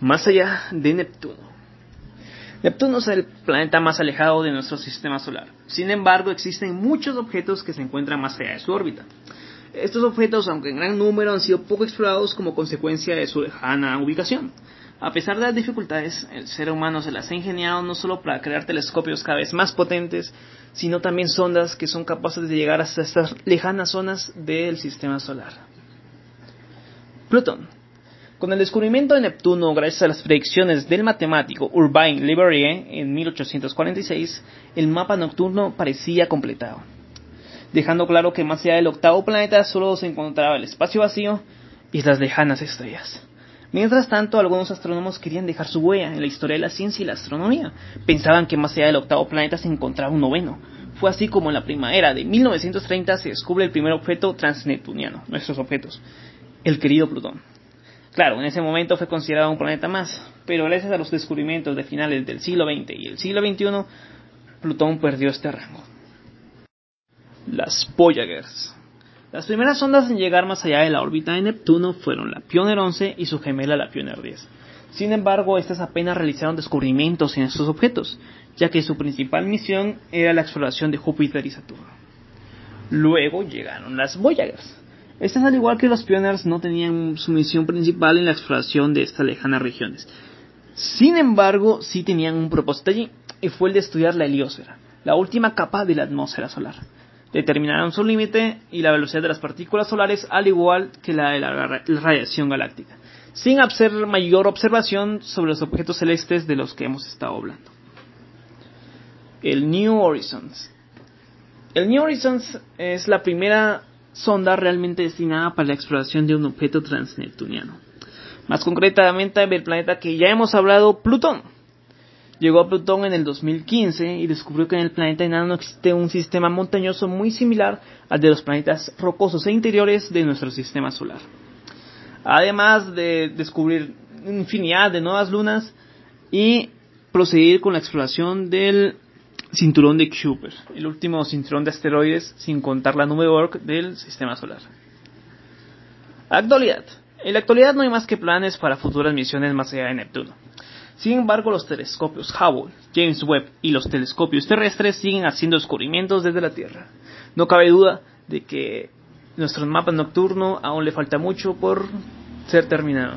más allá de Neptuno. Neptuno es el planeta más alejado de nuestro sistema solar. Sin embargo, existen muchos objetos que se encuentran más allá de su órbita. Estos objetos, aunque en gran número, han sido poco explorados como consecuencia de su lejana ubicación. A pesar de las dificultades, el ser humano se las ha ingeniado no solo para crear telescopios cada vez más potentes, sino también sondas que son capaces de llegar hasta estas lejanas zonas del sistema solar. Plutón. Con el descubrimiento de Neptuno, gracias a las predicciones del matemático Urbain Le Verrier en 1846, el mapa nocturno parecía completado, dejando claro que más allá del octavo planeta solo se encontraba el espacio vacío y las lejanas estrellas. Mientras tanto, algunos astrónomos querían dejar su huella en la historia de la ciencia y la astronomía. Pensaban que más allá del octavo planeta se encontraba un noveno. Fue así como en la primavera de 1930 se descubre el primer objeto transneptuniano, nuestros objetos, el querido Plutón. Claro, en ese momento fue considerado un planeta más, pero gracias a los descubrimientos de finales del siglo XX y el siglo XXI, Plutón perdió este rango. Las Voyagers. Las primeras sondas en llegar más allá de la órbita de Neptuno fueron la Pioneer 11 y su gemela la Pioneer 10. Sin embargo, estas apenas realizaron descubrimientos en estos objetos, ya que su principal misión era la exploración de Júpiter y Saturno. Luego llegaron las Voyagers. Estas, al igual que los Pioneers, no tenían su misión principal en la exploración de estas lejanas regiones. Sin embargo, sí tenían un propósito allí, y fue el de estudiar la heliosfera, la última capa de la atmósfera solar determinaron su límite y la velocidad de las partículas solares al igual que la de la radiación galáctica, sin hacer mayor observación sobre los objetos celestes de los que hemos estado hablando. El New Horizons. El New Horizons es la primera sonda realmente destinada para la exploración de un objeto transneptuniano. Más concretamente el planeta que ya hemos hablado, Plutón Llegó a Plutón en el 2015 y descubrió que en el planeta enano existe un sistema montañoso muy similar al de los planetas rocosos e interiores de nuestro sistema solar. Además de descubrir infinidad de nuevas lunas y proseguir con la exploración del cinturón de Kuiper, el último cinturón de asteroides sin contar la nube Oort del sistema solar. Actualidad. En la actualidad no hay más que planes para futuras misiones más allá de Neptuno. Sin embargo, los telescopios Hubble, James Webb y los telescopios terrestres siguen haciendo descubrimientos desde la Tierra. No cabe duda de que nuestro mapa nocturno aún le falta mucho por ser terminado.